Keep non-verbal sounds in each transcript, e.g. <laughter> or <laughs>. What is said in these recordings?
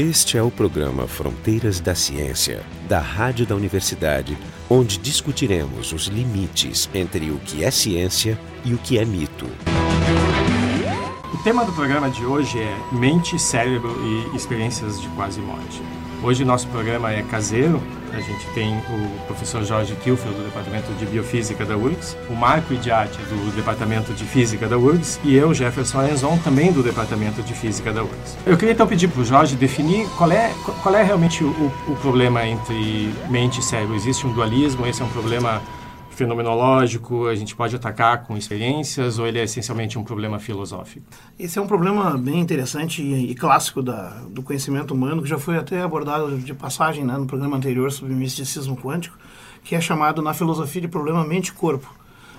Este é o programa Fronteiras da Ciência, da Rádio da Universidade, onde discutiremos os limites entre o que é ciência e o que é mito. O tema do programa de hoje é mente, cérebro e experiências de quase morte. Hoje nosso programa é caseiro. A gente tem o professor Jorge Kilfield, do Departamento de Biofísica da URGS, o Marco Idiati, do Departamento de Física da URGS, e eu, Jefferson Arenzon, também do Departamento de Física da URGS. Eu queria então pedir para o Jorge definir qual é, qual é realmente o, o problema entre mente e cérebro. Existe um dualismo? Esse é um problema fenomenológico, a gente pode atacar com experiências ou ele é essencialmente um problema filosófico? Esse é um problema bem interessante e, clássico da, do conhecimento humano, que já foi até abordado de passagem né, no programa anterior sobre misticismo quântico, que é chamado na filosofia de problema mente-corpo.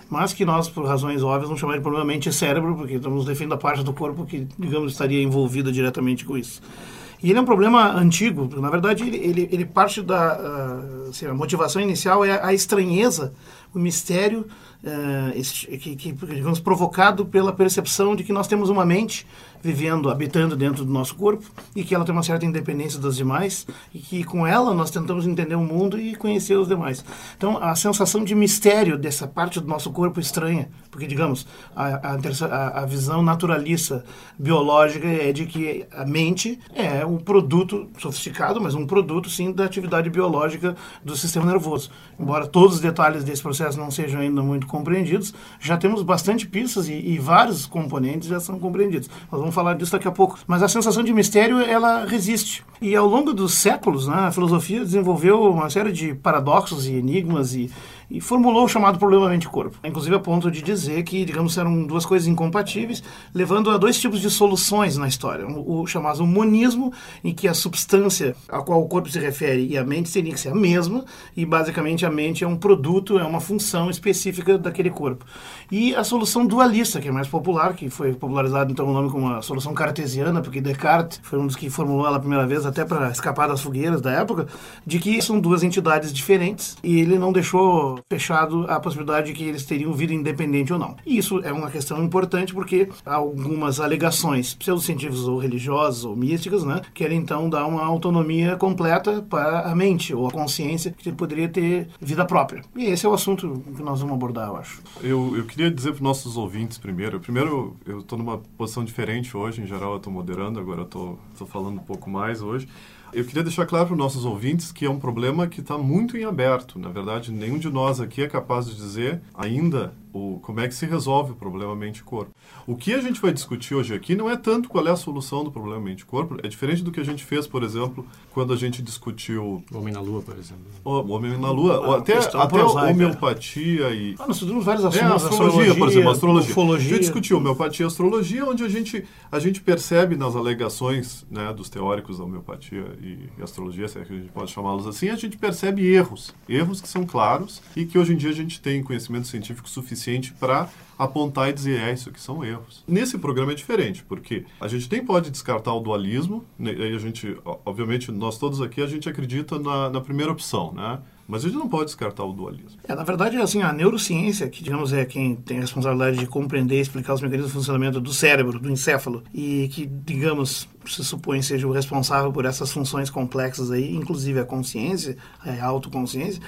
Mas que nós, por razões óbvias, vamos chamar de problema mente-cérebro, porque estamos defendendo a parte do corpo que, digamos, estaria envolvida diretamente com isso. E ele é um problema antigo, na verdade ele, ele, ele parte da uh, assim, a motivação inicial é a estranheza, o mistério uh, que, que, digamos, provocado pela percepção de que nós temos uma mente vivendo, habitando dentro do nosso corpo e que ela tem uma certa independência das demais e que com ela nós tentamos entender o mundo e conhecer os demais. Então, a sensação de mistério dessa parte do nosso corpo estranha, porque, digamos, a, a, a visão naturalista biológica é de que a mente é um produto sofisticado, mas um produto, sim, da atividade biológica do sistema nervoso. Embora todos os detalhes desse processo não sejam ainda muito compreendidos, já temos bastante pistas e, e vários componentes já são compreendidos. Nós vamos falar disso daqui a pouco. Mas a sensação de mistério, ela resiste. E ao longo dos séculos, né, a filosofia desenvolveu uma série de paradoxos e enigmas e e formulou o chamado problema mente-corpo. Inclusive a ponto de dizer que, digamos, eram duas coisas incompatíveis, levando a dois tipos de soluções na história. O, chamado monismo, em que a substância a qual o corpo se refere e a mente teria que ser a mesma, e basicamente a mente é um produto, é uma função específica daquele corpo. E a solução dualista, que é mais popular, que foi popularizado então o nome como a solução cartesiana, porque Descartes foi um dos que formulou ela a primeira vez, até para escapar das fogueiras da época, de que são duas entidades diferentes, e ele não deixou fechado a possibilidade de que eles teriam vida independente ou não. E isso é uma questão importante porque algumas alegações pseudocientíficas ou religiosas ou místicas, né, querem então dar uma autonomia completa para a mente ou a consciência que poderia ter vida própria. E esse é o assunto que nós vamos abordar, eu acho. Eu, eu queria dizer para os nossos ouvintes primeiro, primeiro eu estou numa posição diferente hoje, em geral eu estou moderando, agora eu estou falando um pouco mais hoje. Eu queria deixar claro para os nossos ouvintes que é um problema que está muito em aberto. Na verdade, nenhum de nós aqui é capaz de dizer ainda o, como é que se resolve o problema mente-corpo. O que a gente vai discutir hoje aqui não é tanto qual é a solução do problema mente-corpo, é diferente do que a gente fez, por exemplo, quando a gente discutiu... O Homem na Lua, por exemplo. O Homem na Lua, ah, até, até homeopatia e... Ah, nós estudamos vários assuntos. É, astrologia, astrologia, por exemplo, astrologia. Ufologia. A gente discutiu homeopatia e astrologia, onde a gente, a gente percebe nas alegações né, dos teóricos da homeopatia e astrologia, se é que a gente pode chamá-los assim, a gente percebe erros. Erros que são claros e que hoje em dia a gente tem conhecimento científico suficiente suficiente para apontar e dizer, é, isso aqui são erros. Nesse programa é diferente, porque a gente nem pode descartar o dualismo, né, a gente, obviamente, nós todos aqui, a gente acredita na, na primeira opção, né? Mas a gente não pode descartar o dualismo. É, na verdade, assim, a neurociência, que digamos é quem tem a responsabilidade de compreender e explicar os mecanismos de funcionamento do cérebro, do encéfalo, e que, digamos, se supõe seja o responsável por essas funções complexas aí, inclusive a consciência, a autoconsciência,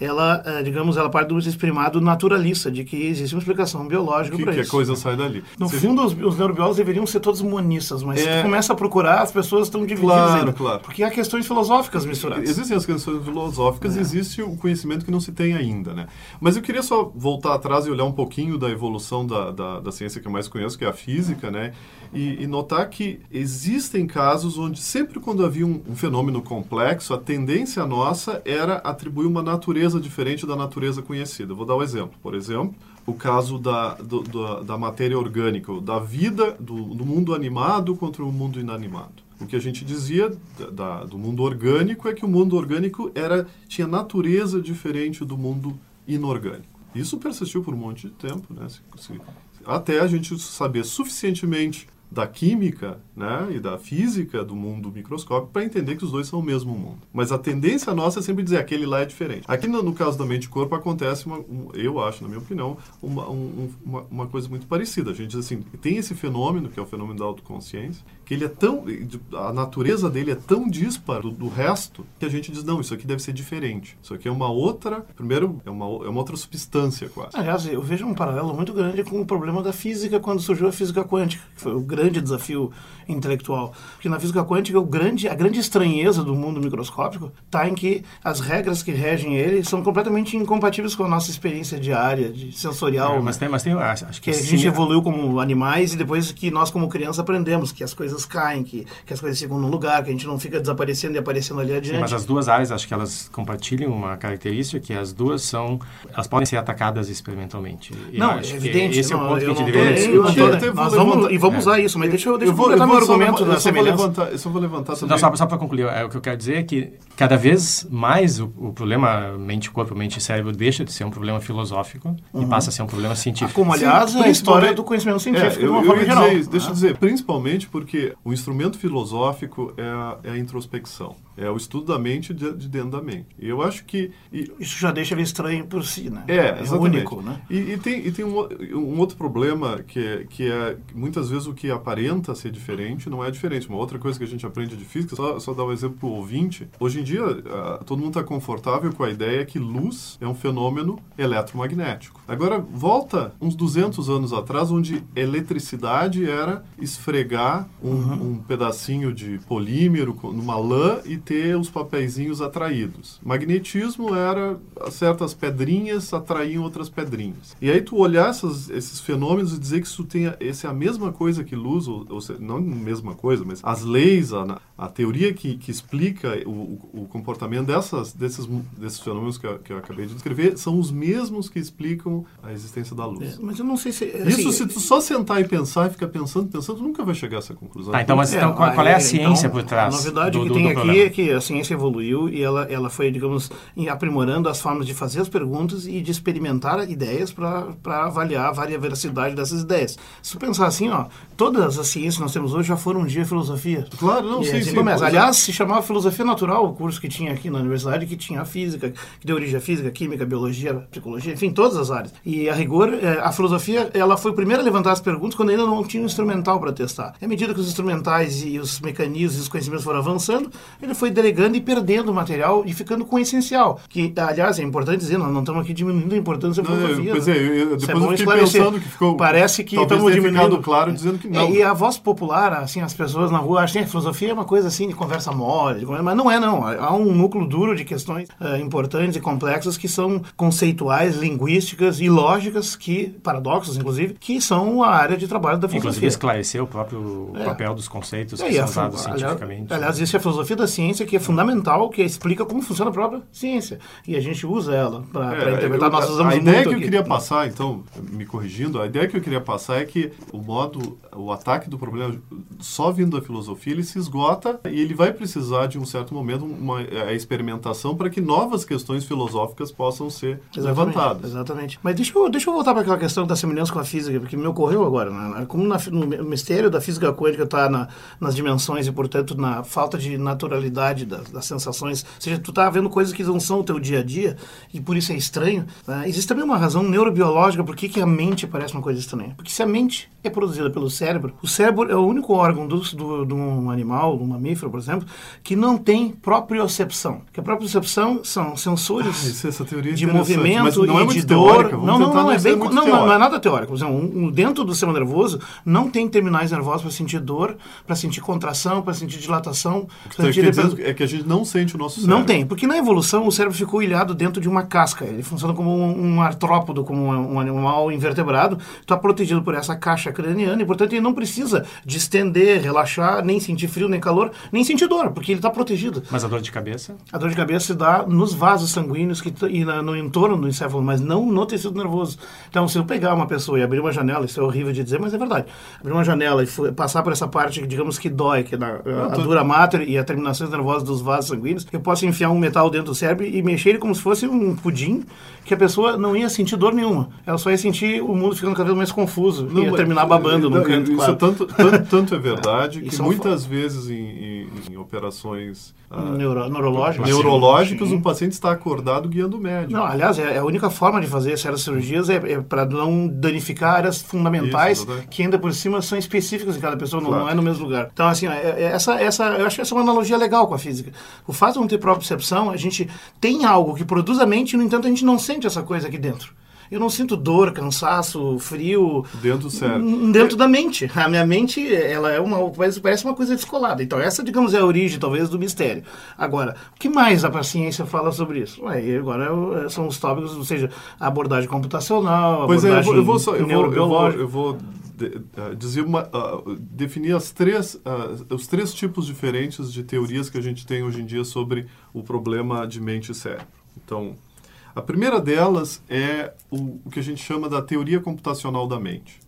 ela, eh, digamos, ela parte do exprimado naturalista, de que existe uma explicação biológica para isso. Que a coisa sai dali. No Você fundo, os, os, neurobiólogos deveriam ser todos monistas, mas é... se começa a procurar, as pessoas estão divididas claro, ainda. Claro. Porque há questões filosóficas misturadas. Existem as questões filosóficas, é. existe o conhecimento que não se tem ainda, né? Mas eu queria só voltar atrás e olhar um pouquinho da evolução da, da, da ciência que eu mais conheço, que é a física, né? E, e, notar que existem casos onde sempre quando havia um, um, fenômeno complexo, a tendência nossa era atribuir uma natureza diferente da natureza conhecida. Vou dar um exemplo. Por exemplo, o caso da, do, da, da, matéria orgânica, da vida do, do, mundo animado contra o mundo inanimado. O que a gente dizia da, do mundo orgânico é que o mundo orgânico era, tinha natureza diferente do mundo inorgânico. Isso persistiu por um monte de tempo, né? Se, se, até a gente saber suficientemente da química né, e da física do mundo microscópico para entender que os dois são o mesmo mundo. Mas a tendência nossa é sempre dizer aquele lá é diferente. Aqui no, no caso da mente-corpo acontece, uma, um, eu acho, na minha opinião, uma, um, uma, uma, coisa muito parecida. A gente diz assim, tem esse fenômeno, que é o fenômeno da autoconsciência, que ele é tão, a natureza dele é tão dispara do, do resto que a gente diz, não, isso aqui deve ser diferente. Isso aqui é uma outra, primeiro, é uma, é uma outra substância quase. Aliás, eu vejo um paralelo muito grande com o problema da física quando surgiu a física quântica, que foi o grande desafio intelectual. Porque na física quântica, o grande, a grande estranheza do mundo microscópico está em que as regras que regem ele são completamente incompatíveis com a nossa experiência diária, de sensorial. É, mas tem, mas tem, acho, acho que, que a gente evoluiu como animais e depois que nós, como criança, aprendemos que as coisas caem, que, que as coisas ficam no lugar, que a gente não fica desaparecendo e aparecendo ali adiante. Sim, mas as duas áreas, acho que elas compartilham uma característica que as duas são, elas podem ser atacadas experimentalmente. não, é evidente. Esse não, é o ponto que a gente deveria discutir. Nós vamos, e vamos é. usar isso, mas deixa eu, deixa eu, eu completar meu argumento da semelhança. Levantar, eu só vou levantar também. Não, só, só para concluir, é, o que eu quero dizer é que cada vez mais o, o problema mente-corpo, mente-cérebro deixa de ser um problema filosófico uhum. e passa a ser um problema científico. Como, aliás, Sim, a história do conhecimento científico, é, de uma forma geral. Dizer, deixa eu dizer, principalmente porque o instrumento filosófico é a, é a introspecção. É o estudo da mente de, de, dentro da mente. E eu acho que... E, Isso já deixa ele estranho por si, né? É, é único, né? E, e, tem, e tem um, um outro problema que é, que é muitas vezes o que aparenta ser diferente não é diferente. Uma outra coisa que a gente aprende de física, só, só dar um exemplo para o ouvinte, hoje em dia uh, todo mundo está confortável com a ideia que luz é um fenômeno eletromagnético. Agora, volta uns 200 anos atrás, onde eletricidade era esfregar um, uhum. um pedacinho de polímero numa lã e ter os papeizinhos atraídos. Magnetismo era certas pedrinhas atraíam outras pedrinhas. E aí tu olhar essas, esses fenômenos e dizer que isso tem esse é a mesma coisa que luz, ou, ou não a mesma coisa, mas as leis, a, a teoria que, que explica o, o, comportamento dessas, desses, desses fenômenos que eu, que eu, acabei de descrever são os mesmos que explicam a existência da luz. É, mas eu não sei se... Assim, isso, se tu só sentar e pensar e ficar pensando, pensando, tu nunca vai chegar a essa conclusão. Tá, então, mas então, qual, qual, é a ciência então, por trás? A novidade do, que do, tem do aqui problema. é que a ciência evoluiu e ela, ela foi, digamos, aprimorando as formas de fazer as perguntas e de experimentar ideias para avaliar a veracidade dessas ideias. Se tu pensar assim, ó, todas as ciências que nós temos hoje já foram um dia filosofia. Claro, não, e, sim, assim, sim. Começa. Aliás, se chamava filosofia natural, o curso que tinha aqui na universidade, que tinha a física, que deu origem à física, química, biologia, psicologia, enfim, todas as áreas. E a rigor, é, a filosofia, ela foi a primeira a levantar as perguntas quando ainda não tinha um instrumental para testar. À medida que os instrumentais e os mecanismos e os conhecimentos foram avançando, ele foi delegando e perdendo o material e ficando com o essencial. Que, aliás, é importante dizer, nós não estamos aqui diminuindo a importância da filosofia. Pois é, eu, eu, depois é eu fiquei pensando que ficou... Parece que estamos diminuindo. claro dizendo que não. É, e a voz popular, assim, as pessoas na rua acham que a filosofia é uma coisa assim de conversa mole, mas não é não. Há um núcleo duro de questões uh, importantes e complexas que são conceituais, linguísticas e lógicas, que paradoxos inclusive, que são a área de trabalho da filosofia. Inclusive esclarecer o próprio é. papel dos conceitos que é, são usados cientificamente. Aliás, existe a filosofia da ciência que é fundamental, que explica como funciona a própria ciência. E a gente usa ela para é, interpretar. Nós usamos a ideia que eu queria passar, então, me corrigindo, a ideia que eu queria passar é que o modo, o ataque do problema só vindo da filosofia, ele se esgota e ele vai precisar de um certo momento uma a experimentação para que novas questões filosóficas possam ser exatamente, levantadas. Exatamente. Mas deixa eu, deixa eu voltar para aquela questão da semelhança com a física, porque me ocorreu agora. Né? Como na, no mistério da física quântica está na, nas dimensões e, portanto, na falta de naturalidade das, das sensações, ou seja, tu está vendo coisas que não são o teu dia a dia e por isso é estranho. Né? Existe também uma razão neurobiológica por que, que a mente parece uma coisa estranha. Porque se a mente é produzida pelo cérebro, o cérebro é o único órgão do, do, de um animal, de um mamífero, por exemplo, que não tem propriocepção. Que a propriocepção são sensores ah, é de movimento não é e de dor. Não, não, não, é bem, não, não, não, é nada teórico. Exemplo, um, dentro do sistema nervoso não tem terminais nervosos para sentir dor, para sentir contração, para sentir dilatação. Então, sentir depend... é que a gente não sente o nosso cérebro. Não tem, porque na evolução o cérebro ficou ilhado dentro de uma casca. Ele funciona como um, um artrópodo, como um, um animal invertebrado. Está protegido por essa caixa craniana e, portanto, ele não precisa de estender, relaxar, nem sentir frio, nem calor, nem sentir dor, porque ele está protegido. Mas a dor de cabeça? A dor de cabeça se dá nos vasos sanguíneos que, e na, no entorno do encéfalo, mas não no tecido nervoso. Então, se eu pegar uma pessoa e abrir uma janela, isso é horrível de dizer, mas é verdade. Abrir uma janela e passar por essa parte, digamos que dói, que é a, a dura mater e a terminações nervosa dos vasos sanguíneos, eu posso enfiar um metal dentro do cérebro e mexer ele como se fosse um pudim, que a pessoa não ia sentir dor nenhuma. Ela só ia sentir o mundo ficando cada vez mais confuso. Não, ia terminar babando no canto. Isso claro. tanto, tanto, tanto, é verdade <laughs> que muitas vezes em, em, em operações Neuro, neurológicas, neurológicas o paciente está acordado guiando o médico. Não, aliás, é, é a única forma de fazer essas cirurgias é, é para não danificar áreas fundamentais Isso, que ainda por cima são específicas em cada pessoa, claro. não, é no mesmo lugar. Então, assim, é, é, essa, essa, eu acho que essa é uma analogia legal com a física. O fato de não ter própria percepção, a gente tem algo que produz a mente, no entanto, a gente não sente essa coisa aqui dentro eu não sinto dor, cansaço, frio. Dentro do cérebro. Dentro da mente. A minha mente, ela é uma. Parece uma coisa descolada. Então, essa, digamos, é a origem, talvez, do mistério. Agora, o que mais a ciência fala sobre isso? Ué, agora é são os tópicos, ou seja, a abordagem computacional, a pois abordagem é, eu vou, eu vou, eu vou, eu vou, eu vou dizer uma, uh, definir as três, uh, os três tipos diferentes de teorias que a gente tem hoje em dia sobre o problema de mente e cérebro. Então, a primeira delas é o, o que a gente chama da teoria computacional da mente.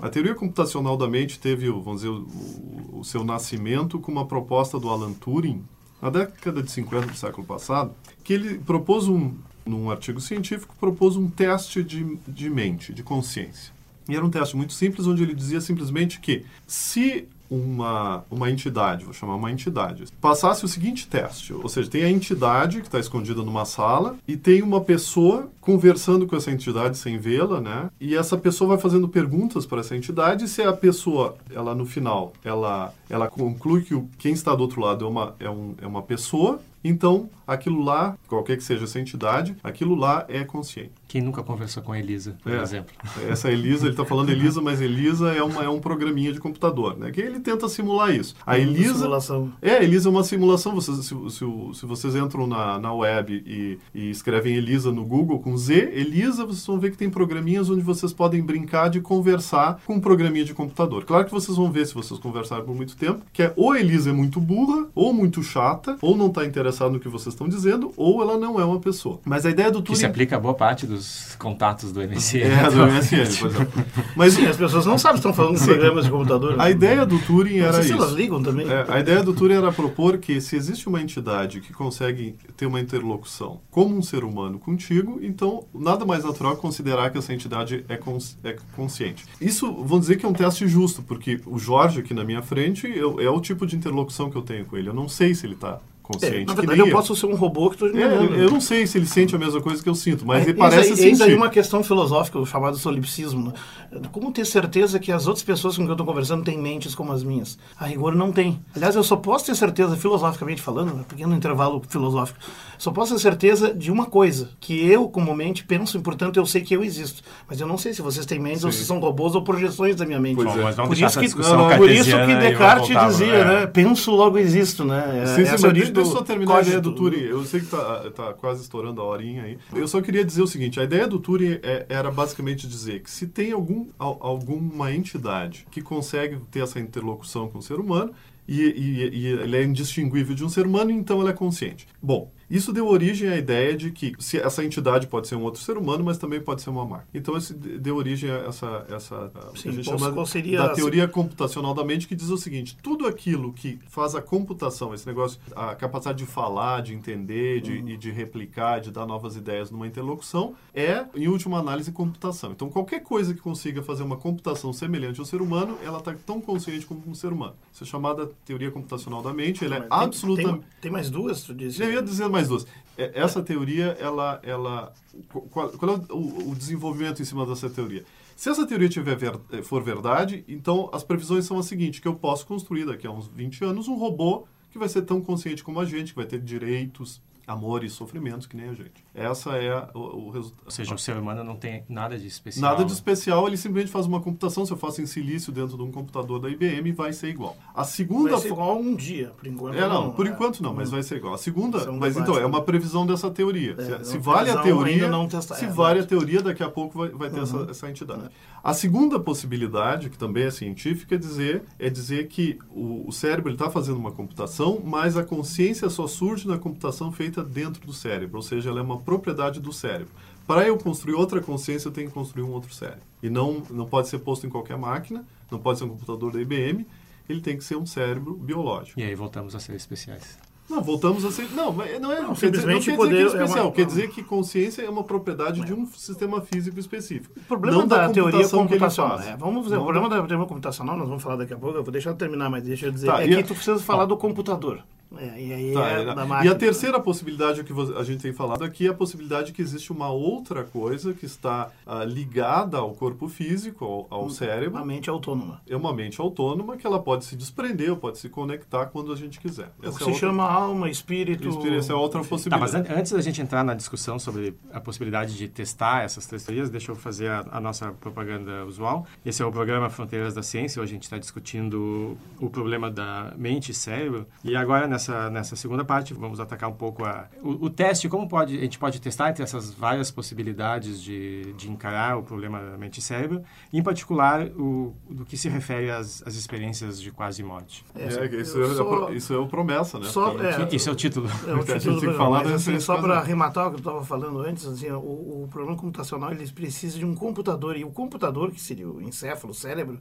A teoria computacional da mente teve, vamos dizer, o, o, seu nascimento com uma proposta do Alan Turing, na década de 50 do século passado, que ele propôs um, num artigo científico, propôs um teste de, de mente, de consciência. E era um teste muito simples, onde ele dizia simplesmente que se uma, uma entidade, vou chamar uma entidade, passasse o seguinte teste, ou seja, tem a entidade que está escondida numa sala e tem uma pessoa conversando com essa entidade sem vê-la, né? E essa pessoa vai fazendo perguntas para essa entidade e se a pessoa, ela no final, ela, ela conclui que o, quem está do outro lado é uma, é, um, é uma pessoa, então aquilo lá, qualquer que seja essa entidade, aquilo lá é consciente. Quem nunca conversou com a Elisa, por é, exemplo? Essa Elisa, ele está falando Elisa, mas Elisa é, uma, é um programinha de computador, né? Que ele tenta simular isso. A Elisa... Simulação. É, a Elisa é uma simulação. Vocês, se, se, se vocês entram na, na web e, e, escrevem Elisa no Google com Z, Elisa, vocês vão ver que tem programinhas onde vocês podem brincar de conversar com um programinha de computador. Claro que vocês vão ver, se vocês conversarem por muito tempo, que é ou Elisa é muito burra, ou muito chata, ou não está interessada no que vocês estão dizendo, ou ela não é uma pessoa. Mas a ideia do Turing... Que se aplica a boa parte dos os contatos do MSN. É, do MSN, por exemplo. Mas Sim, as pessoas não sabem, estão falando de programas de computador. A ideia do Turing era isso. elas ligam também. É, a ideia do Turing era propor que se existe uma entidade que consegue ter uma interlocução como um ser humano contigo, então nada mais natural que considerar que essa entidade é, cons é consciente. Isso, vamos dizer que é um teste justo, porque o Jorge aqui na minha frente eu, é o tipo de interlocução que eu tenho com ele. Eu não sei se ele está consciente. É, na verdade, eu posso ser um robô que estou é, Eu não sei se ele sente a mesma coisa que eu sinto, mas é, ele parece aí, sentir. Eis aí uma questão filosófica, o chamado solipsismo. Né? Como ter certeza que as outras pessoas com quem eu estou conversando têm mentes como as minhas? A rigor não tem. Aliás, eu só posso ter certeza, filosoficamente falando, um pequeno intervalo filosófico, só posso ter certeza de uma coisa, que eu, comumente, penso e, portanto, eu sei que eu existo. Mas eu não sei se vocês têm mentes Sim. ou se são robôs ou projeções da minha mente. Pois é. por, isso que, não, por isso que Descartes dizia, é. né? Penso, logo existo, né? É, sim, sim, mas deixa eu só terminar a ideia do Turing. Eu sei que está tá quase estourando a horinha aí. Eu só queria dizer o seguinte, a ideia do Turing é, era basicamente dizer que se tem algum, alguma entidade que consegue ter essa interlocução com o ser humano, e, e, e, ele é indistinguível de um ser humano, então ele é consciente. Bom, isso deu origem à ideia de que se essa entidade pode ser um outro ser humano, mas também pode ser uma máquina. Então isso deu origem a essa essa Sim, a gente chama da teoria computacional da mente que diz o seguinte: tudo aquilo que faz a computação, esse negócio, a capacidade de falar, de entender, de, uhum. e de replicar, de dar novas ideias numa interlocução, é em última análise computação. Então qualquer coisa que consiga fazer uma computação semelhante ao ser humano, ela está tão consciente como um ser humano. Isso é chamada teoria computacional da mente. Ela é absolutamente tem, tem, mais duas, tu disse? Eu ia dizer mais duas. É, essa teoria, ela, ela, qual, qual é o, o, desenvolvimento em cima dessa teoria? Se essa teoria tiver ver, eh, for verdade, então as previsões são as seguintes, que eu posso construir daqui a uns 20 anos um robô que vai ser tão consciente como a gente, que vai ter direitos, amor e sofrimentos que nem a gente. Essa é o, o resultado. Ou seja, o ser humano não tem nada de especial. Nada de especial, ele simplesmente faz uma computação. Se eu faço em silício dentro de um computador da IBM, vai ser igual. A segunda. Vai ser igual um dia, por enquanto. É, não, não por é. enquanto não, mas vai ser igual. A segunda. É um mas então, é uma previsão dessa teoria. É, se, se vale a teoria. se é, vale a teoria, daqui a pouco vai, vai ter uhum. essa, essa entidade. A segunda possibilidade, que também é científica, é dizer, é dizer que o, o cérebro está fazendo uma computação, mas a consciência só surge na computação feita dentro do cérebro, ou seja, ela é uma propriedade do cérebro. Para eu construir outra consciência, eu tenho que construir um outro cérebro. E não, não pode ser posto em qualquer máquina, não pode ser um computador da IBM, ele tem que ser um cérebro biológico. E aí voltamos a ser especiais. Não, voltamos a ser. Não, mas não é. Não, quer dizer, não quer simplesmente dizer que poder- é é especial. uma- Quer dizer que consciência é uma propriedade de um sistema físico específico. O problema não da, teoria que ele computacional. faz. É, vamos ver, Não o problema da teoria computacional, nós vamos falar daqui a pouco, eu vou deixar eu terminar, mas deixa eu dizer, Tá, é que a- tu precisa falar do computador. É, e aí Tá, é e a terceira possibilidade que a gente tem falado aqui é a possibilidade que existe uma outra coisa que está ah, ligada ao corpo físico, ao, ao cérebro. Uma mente autônoma. É uma mente autônoma que ela pode se desprender, ou pode se conectar quando a gente quiser. O Essa que é se outra- chama alma, espírito... Essa é outra Tá, possibilidade. mas an- antes da gente entrar na discussão sobre a possibilidade de testar essas três teorias, deixa eu fazer a, a nossa propaganda usual. Esse é o programa Fronteiras da Ciência. Hoje a gente está discutindo o problema da mente e cérebro. E agora, nessa, nessa segunda parte, vamos atacar um pouco a, o, o teste. Como pode, a gente pode testar entre essas várias possibilidades de, de encarar o problema da mente e cérebro, em particular, o, do que se refere às, às experiências de quase morte. É, isso, é, só- isso é o promessa, né? só- é, Esse é o título. É o <laughs> A gente título tem que falar mas, assim, só para arrematar o que eu estava falando antes, assim, o, o problema computacional ele precisa de um computador e o computador que seria o encéfalo, o cérebro,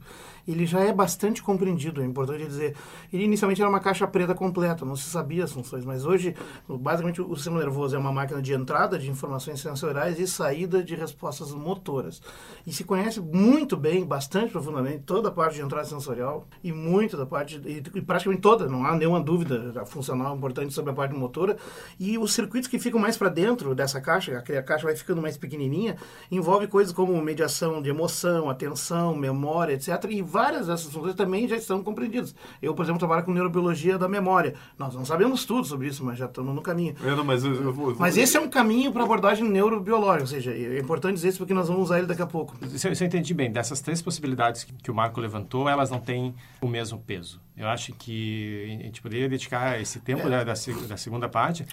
ele já é bastante compreendido. É importante dizer, ele inicialmente era uma caixa preta completa, não se sabia as funções, mas hoje basicamente o sistema nervoso é uma máquina de entrada de informações sensoriais e saída de respostas motoras. E se conhece muito bem, bastante profundamente toda a parte de entrada sensorial e muito da parte e, praticamente toda, não há nenhuma dúvida funcional importante sobre a parte motora e os circuitos que ficam mais para dentro dessa caixa, a caixa vai ficando mais pequenininha, envolve coisas como mediação de emoção, atenção, memória, etc. E várias dessas funções também já estão compreendidas. Eu, por exemplo, trabalho com neurobiologia da memória. Nós não sabemos tudo sobre isso, mas já estamos no caminho. É, não, mas eu, eu vou, eu vou- Mas esse é um caminho para abordagem neurobiológica, ou seja, é importante dizer isso porque nós vamos usar ele daqui a pouco. Se eu, se eu entendi bem, dessas três possibilidades que, que o Marco levantou, elas não têm o mesmo peso. Eu acho que a gente poderia dedicar esse tempo É. da, da, da segunda parte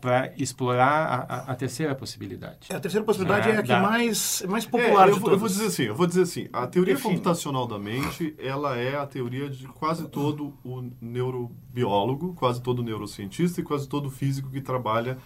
para explorar a, a- a terceira possibilidade. É, a terceira possibilidade É, é, a que dá. mais, mais É, popular eu, de vou, eu vou dizer assim, eu vou dizer assim, a teoria Define. computacional da mente, ela é a teoria de quase todo o neurobiólogo, quase todo neurocientista e quase todo físico que trabalha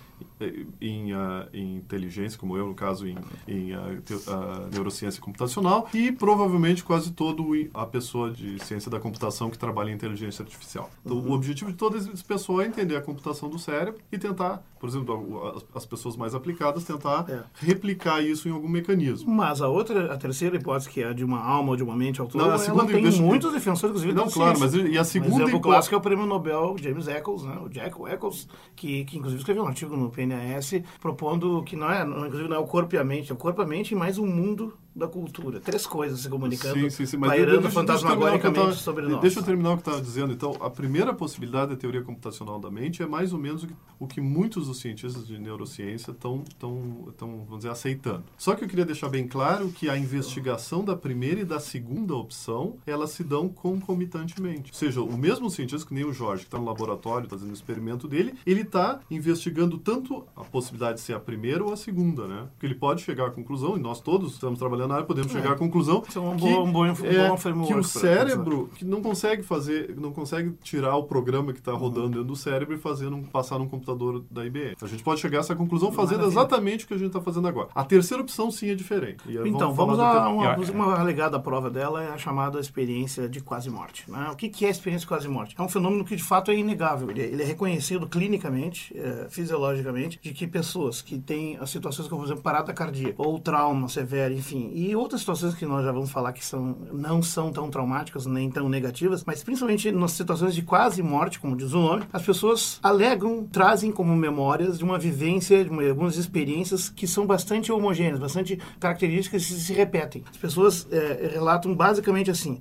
em, ah, em inteligência, como eu, no caso, em, em ah, teo- ah, neurociência computacional, e provavelmente quase todo a pessoa de ciência da computação que trabalha em inteligência artificial. Então, o objetivo de todo esse pessoal é entender a computação do cérebro e tentar, por exemplo, as, as pessoas mais aplicadas, tentar É. replicar isso em algum mecanismo. Mas a outra, a terceira hipótese, que é a de uma alma ou de uma mente autônoma, Não, a ela segunda- tem deixa- muitos defensores, inclusive, Não, claro, mas e a Um segunda exemplo hipótese- clássico é o prêmio Nobel James Eccles, né? o Jack Eccles, que, que inclusive escreveu um artigo no PNAS propondo que não é, não, inclusive não é o corpo e a mente, é o corpo e a mente mais o mundo da cultura. Três coisas se comunicando, Sim, sim, sim, mas pairando deixa- deixa eu fantasmagoricamente sobre nós. Deixa eu terminar o que eu estava dizendo. Então, a primeira possibilidade da teoria computacional da mente é mais ou menos o que, o que muitos dos cientistas de neurociência estão, tão, tão, vamos dizer, aceitando. Só que eu queria deixar bem claro que a investigação da primeira e da segunda opção, elas se dão concomitantemente. Ou seja, o mesmo cientista, que nem o Jorge, que está no laboratório fazendo o experimento dele, ele está investigando tanto a possibilidade de ser a primeira ou a segunda, né? Porque ele pode chegar à conclusão, e nós todos estamos trabalhando na área, podemos chegar à conclusão Isso é um que, bom- um bom- um é, que o cérebro que não consegue fazer, não consegue tirar o programa que está rodando dentro do cérebro e fazer num, passar num computador da IBM. A gente pode chegar a essa conclusão fazendo Maravilha. exatamente o que a gente está fazendo agora. A terceira opção sim é diferente. E Então, vamos do a uma, uma alegada prova dela, é a chamada experiência de quase morte. Né? O que, que é a experiência de quase morte? É um fenômeno que de fato é inegável. Ele, é- ele é reconhecido clinicamente, é, fisiologicamente, de que pessoas que têm as situações como, por exemplo, parada cardíaca ou trauma severo, enfim, e outras situações que nós já vamos falar que são, não são tão traumáticas nem tão negativas, mas principalmente nas situações de quase morte, como diz o nome, as pessoas alegam, trazem como memórias de uma vivência, de uma- algumas experiências que são bastante homogêneas, bastante características que se repetem. As pessoas eh, relatam basicamente assim,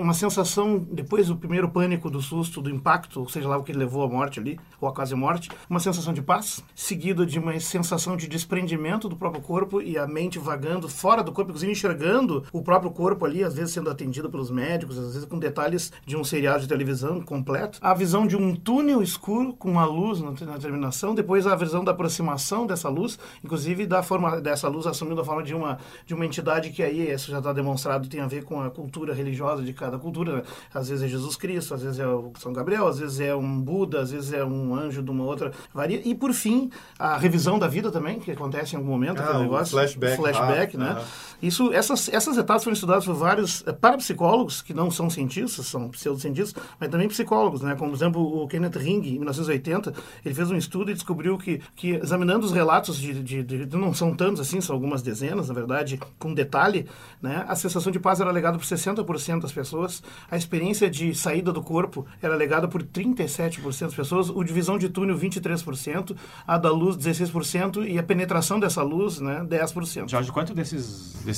uma sensação, depois do primeiro pânico, do susto, do impacto, ou seja lá o que levou à morte ali, ou à quase morte, uma sensação de paz, seguido de uma sensação de desprendimento do próprio corpo e a mente vagando fora do corpo, inclusive enxergando o próprio corpo ali, às vezes sendo atendido pelos médicos, às vezes com detalhes de um seriado de televisão completo. A visão de um túnel escuro com uma luz na, na terminação, depois a visão da aproximação dessa luz, inclusive da forma dessa luz assumindo a forma de uma de uma entidade que aí isso já está demonstrado tem a ver com a cultura religiosa de cada cultura. né? Às vezes é Jesus Cristo, às vezes é o São Gabriel, às vezes é um Buda, às vezes é um anjo de uma outra varia. E por fim a revisão da vida também que acontece em algum momento, Ah, negócio, flashback. flashback, Ah, né? ah. Isso, essas, essas etapas foram estudadas por vários eh, parapsicólogos, que não são cientistas, são pseudocientistas, mas também psicólogos, né? Como, por exemplo, o Kenneth Ring, em 1980, ele fez um estudo e descobriu que, que examinando os relatos de, de, de, não são tantos assim, são algumas dezenas, na verdade, com detalhe, né? A sensação de paz era alegada por 60% das pessoas, a experiência de saída do corpo era alegada por 37% das pessoas, o divisão de túnel 23%, a da luz 16% e a penetração dessa luz, né, 10%. Jorge, quanto desses, desses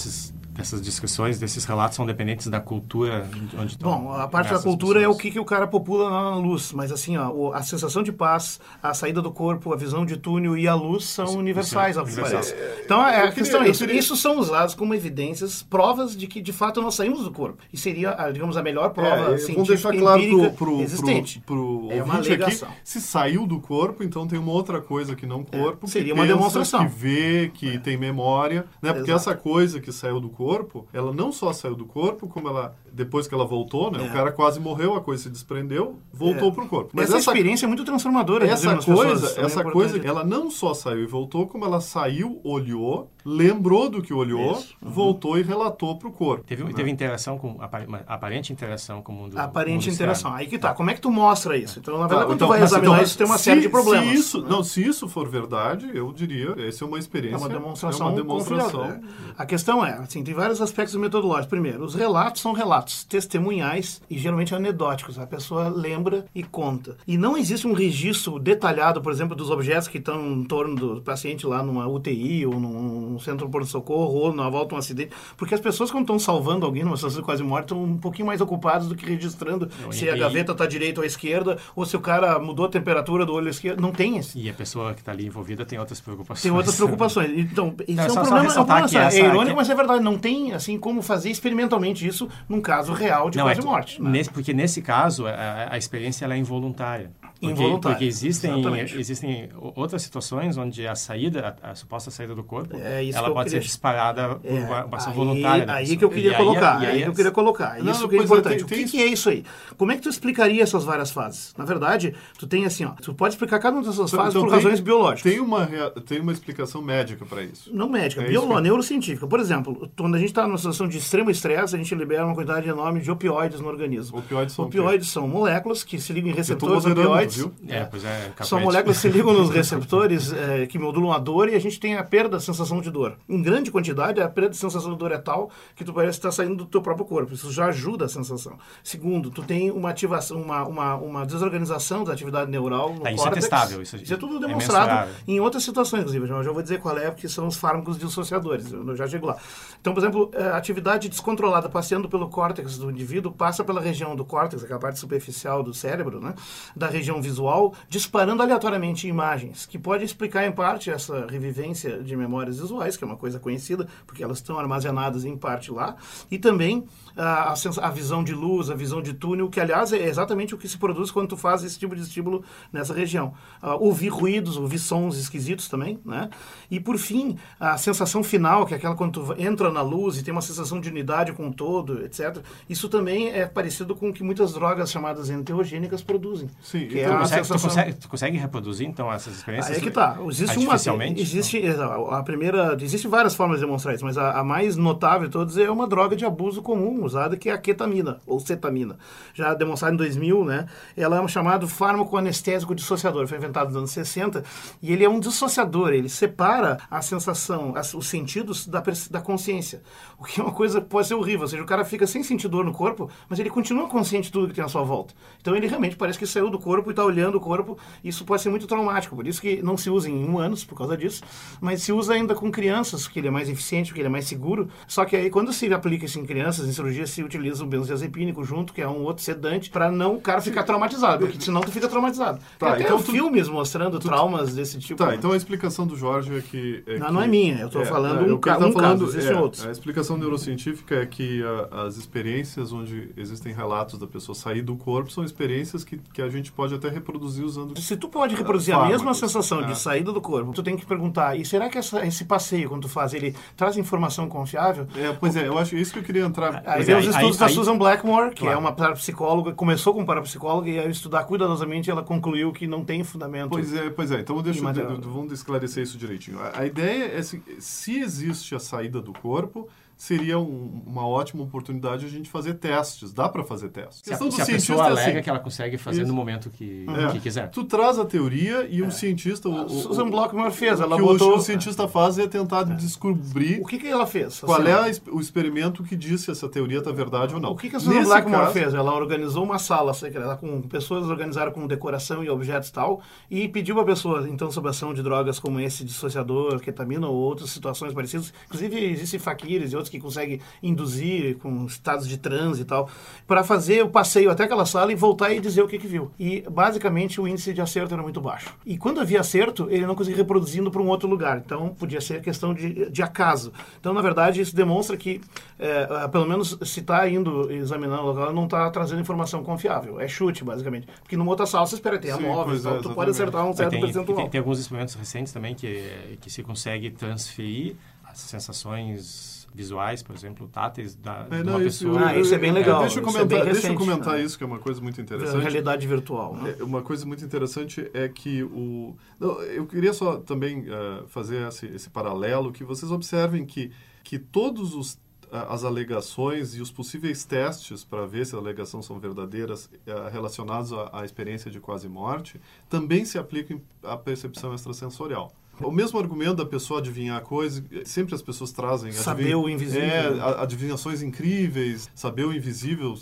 dessas discussões, desses relatos são dependentes da cultura onde estão Bom, a parte da cultura pessoas. é o que, que o cara popula na luz, mas assim, ó, a sensação de paz, a saída do corpo, a visão de túnel e a luz são isso, universais, isso é, Então, é, a questão é isso. Queria... Isso são usados como evidências, provas de que, de fato, nós saímos do corpo. E seria, digamos, a melhor prova é, científica vamos deixar claro pro, pro, existente. Pro, pro é uma alegação. Aqui, se saiu do corpo, então tem uma outra coisa que não é, corpo. É, seria uma demonstração. Que vê, que é. tem memória, né? Porque Exato. essa coisa que saiu do corpo, ela não só saiu do corpo, como ela depois que ela voltou, né? É. O cara quase morreu, a coisa se desprendeu, voltou é. pro corpo. Mas essa, essa, experiência é muito transformadora. Essa coisa, essa é coisa, ela não só saiu e voltou, como ela saiu, olhou, lembrou do que olhou, uhum. voltou e relatou pro corpo. Teve, né? teve interação com aparente interação com o mundo. Aparente mundo interação. Aí que tá. Como é que tu mostra isso? Então, na verdade, tá, quando então, tu vai examinar então, isso, tem uma se, série de problemas. Se isso, né? não, se isso for verdade, eu diria, essa é uma experiência. É uma demonstração. É uma demonstração. Né? A questão é, assim, tem vários aspectos metodológicos. Primeiro, os relatos são relatos testemunhais e geralmente anedóticos. A pessoa lembra e conta. E não existe um registro detalhado, por exemplo, dos objetos que estão em torno do paciente lá numa UTI ou num centro de pronto-socorro ou na volta um acidente. Porque as pessoas, quando estão salvando alguém numa situação de quase morte, estão um pouquinho mais ocupadas do que registrando não, se a gaveta está à direita ou à esquerda ou se o cara mudou a temperatura do olho esquerdo. Não tem esse. E a pessoa que está ali envolvida tem outras preocupações. Tem outras preocupações. <laughs> Então, isso é, é um problema. É, um problema é irônico, mas é verdade. Não tem, assim, como fazer experimentalmente isso num caso real de não, quase é morte. Né? Nesse, porque nesse caso, a, a experiência ela é involuntária. Porque, involuntária. Porque existem, existem outras situações onde a saída, a, a suposta saída do corpo, é ela pode queria... ser disparada por é, uma, uma ação aí, voluntária. Aí que eu queria e colocar. Aí, aí, aí que eu queria colocar. Não, isso que é importante. Tem, tem o que, isso... que, é isso aí? Como é que tu explicaria essas várias fases? Na verdade, tu tem assim, ó, tu pode explicar cada uma dessas fases então, por tem, razões biológicas. Tem uma, tem uma explicação médica para isso. Não médica, é biológica, neurocientífica. Por exemplo, quando a gente está numa situação de extremo estresse, a gente libera uma quantidade enorme de opioides no organismo. Opioides são, opioides são moléculas que se ligam em receptores opioides. Viu? É, pois é, são moléculas que se ligam nos <laughs> receptores é, que modulam a dor e a gente tem a perda da sensação de dor. Em grande quantidade, a perda de sensação de dor é tal que tu parece estar saindo do teu próprio corpo. Isso já ajuda a sensação. Segundo, tu tem uma ativação, uma, uma, uma desorganização da atividade neural no é, isso é testável. Isso, isso é tudo é demonstrado é em outras situações, inclusive. Eu já vou dizer qual é, que são os fármacos dissociadores. Eu já chego lá. Então, por exemplo, é, a atividade descontrolada passeando pelo córtex do indivíduo passa pela região do córtex, aquela parte superficial do cérebro, né? da região visual, disparando aleatoriamente imagens, que pode explicar em parte essa revivência de memórias visuais, que é uma coisa conhecida, porque elas estão armazenadas em parte lá, e também a, a, visão de luz, a visão de túnel, que aliás é exatamente o que se produz quando tu faz esse tipo de estímulo nessa região. Uh, ouvir ruídos, ouvir sons esquisitos também, né? E por fim, a sensação final, que é aquela quando tu entra na luz e tem uma sensação de unidade com o todo, etc. Isso também é parecido com o que muitas drogas chamadas enteogênicas produzem. Sim, que então, é tu, consegue, sensação... tu, consegue, tu, consegue, reproduzir então essas experiências? Aí é que tá. Existe uma existe a primeira, existe várias formas de demonstrar isso, mas a, a mais notável de todas é uma droga de abuso comum usada que é a ketamina ou cetamina. Já demonstrada em 2000, né? Ela é um chamado fármaco anestésico dissociador, foi inventado nos anos 60 e ele é um dissociador, ele separa a sensação, os sentidos da, da consciência. O que é uma coisa pode ser horrível, ou seja, o cara fica sem sentir dor no corpo, mas ele continua consciente de tudo que tem à sua volta. Então ele realmente parece que saiu do corpo e está olhando o corpo. Isso pode ser muito traumático, por isso que não se usa em humanos por causa disso, mas se usa ainda com crianças, que ele é mais eficiente, porque ele é mais seguro. Só que aí quando se aplica isso em crianças, em cirurgia se utiliza o benzodiazepínico junto, que é um outro sedante, para não o cara ficar traumatizado, porque senão tu fica traumatizado. Tá, tem então tu, filmes mostrando tu, traumas desse tipo. Tá, então a explicação do Jorge é que... É não, que, não é minha, eu estou é, falando é, um, ca, tá um falando, caso, existem é, outros. A explicação neurocientífica é que a, as experiências onde existem relatos da pessoa sair do corpo são experiências que, que a gente pode até reproduzir usando... Se tu pode reproduzir a mesma sensação de é. saída do corpo, tu tem que perguntar, e será que essa, esse passeio, quando tu faz, ele traz informação confiável? É, pois é, eu acho isso que eu queria entrar. Aí tem os estudos aí, da aí, Susan Blackmore, que é claro. é uma parapsicóloga, começou como parapsicóloga e ao estudar cuidadosamente ela concluiu que não tem fundamento. Pois é, pois é. Então deixa vamos esclarecer isso direitinho. A, a ideia é se, se existe a saída do corpo, seria um, uma ótima oportunidade a gente fazer testes. Dá para fazer testes. Se a, se a pessoa é alega assim, que ela consegue fazer Isso. no momento que, é, que quiser. Tu traz a teoria e o cientista... O, o, Susan Blockmer fez, ela o que botou... o, cientista faz é tentar descobrir O que, que ela fez? qual Assim, é a o experimento que diz se essa teoria está verdade ou não. O que, que a Susan Blackmore caso- fez? Ela organizou uma sala secreta com pessoas organizaram com decoração e objetos e tal e pediu a pessoa, então, sob ação de drogas como esse dissociador, ketamina ou outras situações parecidas. Inclusive, existem faquires e outros que conseguem induzir com estados de transe e tal, para fazer o passeio até aquela sala e voltar e dizer o que, que viu. E, basicamente, o índice de acerto era muito baixo. E quando havia acerto, ele não conseguia reproduzindo para um outro lugar. Então, podia ser questão de, de acaso. Então, na verdade, isso demonstra que, é, pelo menos, se está indo examinando o local, não está trazendo informação confiável. É chute, basicamente. Porque numa outra sala você espera ter a móvel, então, é, tu pode acertar um certo tem, percentual. tem, tem alguns experimentos recentes também que, que se consegue transferir as sensações visuais, por exemplo, táteis da, É, de não, uma isso, pessoa. Ah, isso é bem legal, Deixa eu isso é comentar, bem deixa eu comentar né? isso, que é uma coisa muito interessante. Realidade virtual. Né? É, Uma coisa muito interessante é que o. Não, eu queria só também eh, fazer esse, esse paralelo, que vocês observem que, que todos os a- as alegações e os possíveis testes para ver se as alegações são verdadeiras eh, relacionados à, à experiência de quase morte também se aplicam à percepção extrasensorial. O mesmo argumento da pessoa adivinhar coisas, sempre as pessoas trazem Saber o invisível. É, a- adivinhações incríveis, saber o invisível,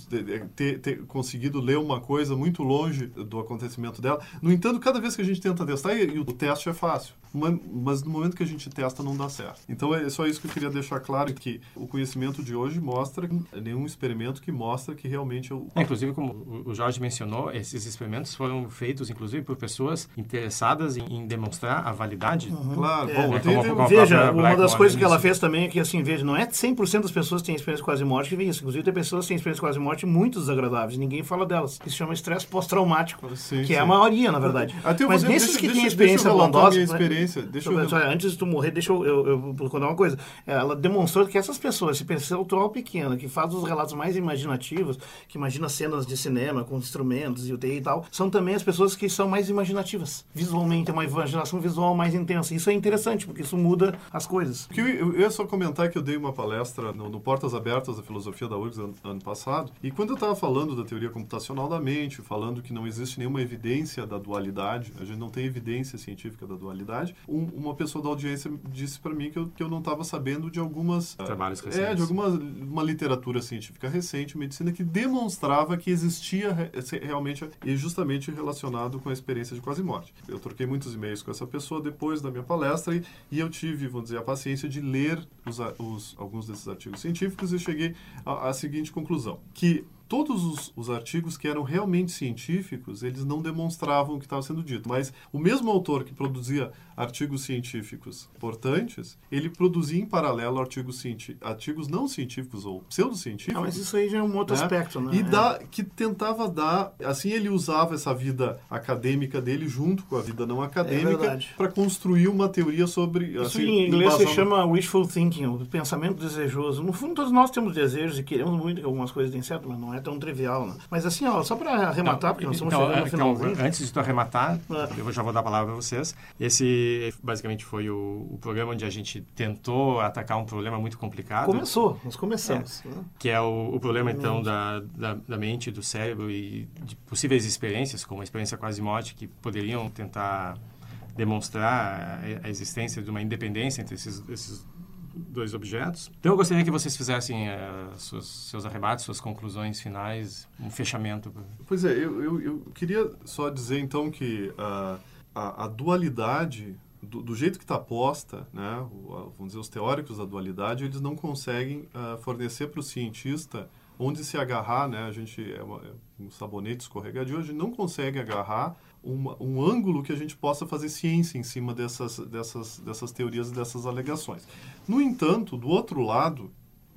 ter, ter conseguido ler uma coisa muito longe do acontecimento dela. No entanto, cada vez que a gente tenta testar, e, o teste é fácil, mas, no momento que a gente testa não dá certo. Então é só isso que eu queria deixar claro, que o conhecimento de hoje mostra, nenhum experimento que mostra que realmente o, É, inclusive, como o- Jorge mencionou, esses experimentos foram feitos, inclusive, por pessoas interessadas em demonstrar a validade. Claro, É, bom, é, tem- como- tem- como- Veja, uma das coisas que ela início. fez também é que, assim, veja, não é 100% das pessoas que têm experiência quase morte que vem isso. Inclusive, tem pessoas que têm experiência quase morte muito desagradáveis. Ninguém fala delas. Isso chama estresse pós-traumático, Sim, que é a sim. maioria, na verdade. Até eu Mas nesses deixa- que têm experiência eu bondosa... minha experiência, deixa eu- Só Antes de tu morrer, deixa eu, eu, eu vou contar uma coisa. Ela demonstrou que essas pessoas, esse percentual pequeno, que faz os relatos mais imaginativos, que imagina cenas de cinema com instrumentos e UTI e tal, são também as pessoas que são mais imaginativas. Visualmente, é uma imaginação visual mais intensa. Isso é interessante, porque isso muda as coisas. Que eu, eu ia só comentar que eu dei uma palestra no, no Portas Abertas da Filosofia da URGS ano, ano passado, e quando eu estava falando da teoria computacional da mente, falando que não existe nenhuma evidência da dualidade, a gente não tem evidência científica da dualidade, um- uma pessoa da audiência disse para mim que eu, que eu não estava sabendo de algumas... ah, Trabalhos É, recentes. de alguma uma literatura científica recente, medicina, que demonstrava que existia realmente, e justamente relacionado com a experiência de quase morte. Eu troquei muitos e-mails com essa pessoa depois da minha palestra e, e eu tive, vamos dizer, a paciência de ler os, os- alguns desses artigos científicos e cheguei à seguinte conclusão, que todos os, os artigos que eram realmente científicos, eles não demonstravam o que estava sendo dito. Mas o mesmo autor que produzia artigos científicos importantes, ele produzia em paralelo artigos, cienti- artigos não científicos ou pseudocientíficos. Ah, mas isso aí já é um outro né? aspecto, né? E dá, que tentava dar, assim ele usava essa vida acadêmica dele junto com a vida não acadêmica verdade. para construir uma teoria sobre Isso assim, em inglês se chama wishful thinking, o pensamento desejoso. No fundo, todos nós temos desejos e queremos muito que algumas coisas deem certo, mas não é tão trivial, né? Mas assim, ó, só para arrematar, porque nós estamos então, chegando no então, finalzinho. antes de tu arrematar, É. eu já vou dar a palavra para vocês. Esse basicamente foi o, o programa onde a gente tentou atacar um problema muito complicado. Começou, nós começamos. né? Que é o, o problema, então, da, da, da mente, do cérebro e de possíveis experiências, como a experiência quase morte, que poderiam tentar demonstrar a, a existência de uma independência entre esses, esses dois objetos. Então, eu gostaria que vocês fizessem eh, seus, seus arrebates, suas conclusões finais, um fechamento. Pois é, eu, eu, eu queria só dizer então que ah, a, a dualidade, do, do jeito que está posta, né, o- a- vamos dizer, os teóricos da dualidade, eles não conseguem ah, fornecer para o cientista onde se agarrar, né, a gente é, uma, é um sabonete escorregadio, a gente não consegue agarrar uma, um ângulo que a gente possa fazer ciência em cima dessas, dessas, dessas teorias e dessas alegações. No entanto, do outro lado,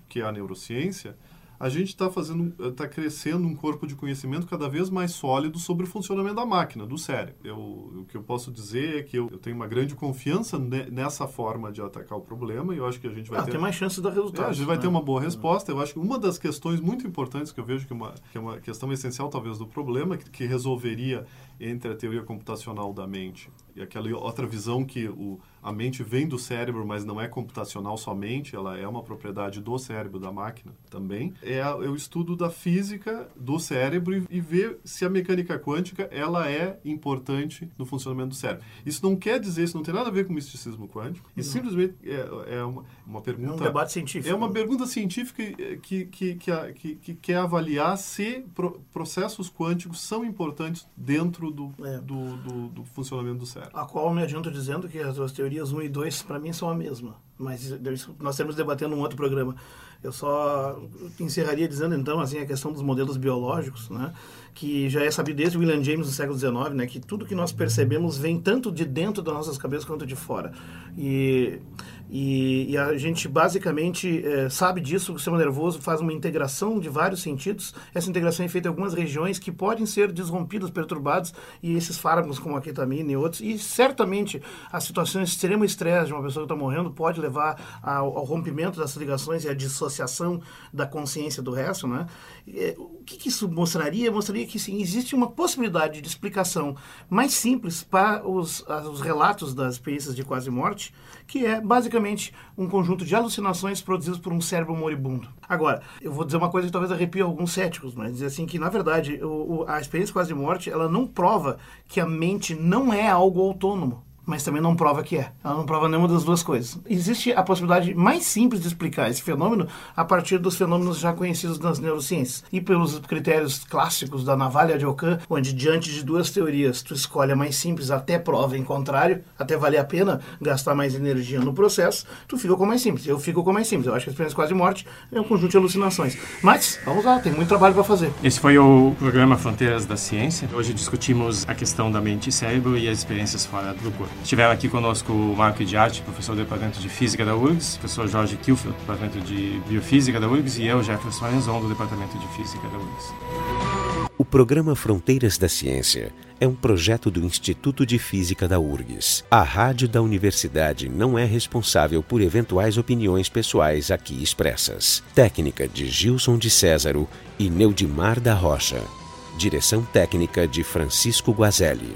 que é a neurociência, a gente está fazendo, está crescendo um corpo de conhecimento cada vez mais sólido sobre o funcionamento da máquina, do cérebro. Eu, o que eu posso dizer é que eu, eu tenho uma grande confiança ne- nessa forma de atacar o problema e eu acho que a gente vai Ah, ter tem mais chance de dar é, resultado. a gente vai né? ter uma boa resposta. Eu acho que uma das questões muito importantes que eu vejo que é uma, que é uma questão essencial, talvez, do problema, que, que resolveria entre a teoria computacional da mente aquela outra visão que o, a mente vem do cérebro, mas não é computacional somente, ela é uma propriedade do cérebro, da máquina também, é, é o estudo da física do cérebro e, e, ver se a mecânica quântica ela é importante no funcionamento do cérebro. Isso não quer dizer, isso não tem nada a ver com misticismo quântico, isso simplesmente é, é uma, uma pergunta... É um debate científico. É uma pergunta científica que, que, que, que, que quer avaliar se pro, processos quânticos são importantes dentro do, é. do, do, do, funcionamento do cérebro. A qual me adianto dizendo que as duas teorias 1 e 2 para mim são a mesma. Mas nós temos debatendo um outro programa. Eu só encerraria dizendo então assim a questão dos modelos biológicos, né? que já é sabido desde William James no século XIX, né? que tudo que nós percebemos vem tanto de dentro das nossas cabeças quanto de fora. E e, e, a gente basicamente é, sabe disso, o sistema nervoso faz uma integração de vários sentidos. Essa integração é feita em algumas regiões que podem ser desrompidas, perturbadas, e esses fármacos como a ketamina e outros. E certamente a situação de extremo estresse de uma pessoa que está morrendo pode levar ao, ao, rompimento dessas ligações e à dissociação da consciência do resto. Né? E, o que, que, isso mostraria? Mostraria que sim, existe uma possibilidade de explicação mais simples para os, os relatos das experiências de quase morte, que é basicamente um conjunto de alucinações produzidas por um cérebro moribundo. Agora, eu vou dizer uma coisa que talvez arrepie alguns céticos, mas dizer assim que, na verdade, o, o, a experiência quase morte, ela não prova que a mente não é algo autônomo mas também não prova que é. Ela não prova nenhuma das duas coisas. Existe a possibilidade mais simples de explicar esse fenômeno a partir dos fenômenos já conhecidos nas neurociências e pelos critérios clássicos da navalha de Ockham, onde diante de duas teorias tu escolhe a mais simples até prova em contrário, até valer a pena gastar mais energia no processo, tu fica com a mais simples. Eu fico com a mais simples. Eu acho que a experiência quase morte é um conjunto de alucinações. Mas, vamos lá, tem muito trabalho para fazer. Esse foi o programa Fronteiras da Ciência. Hoje discutimos a questão da mente e cérebro e as experiências fora do corpo. Estiveram aqui conosco o Marco de Arte, professor do Departamento de Física da URGS, professor Jorge Kilfield, do Departamento de Biofísica da URGS, e eu, Jefferson Arenzon, do Departamento de Física da URGS. O programa Fronteiras da Ciência é um projeto do Instituto de Física da URGS. A rádio da universidade não é responsável por eventuais opiniões pessoais aqui expressas. Técnica de Gilson de Césaro e Neudimar da Rocha. Direção técnica de Francisco Guazelli.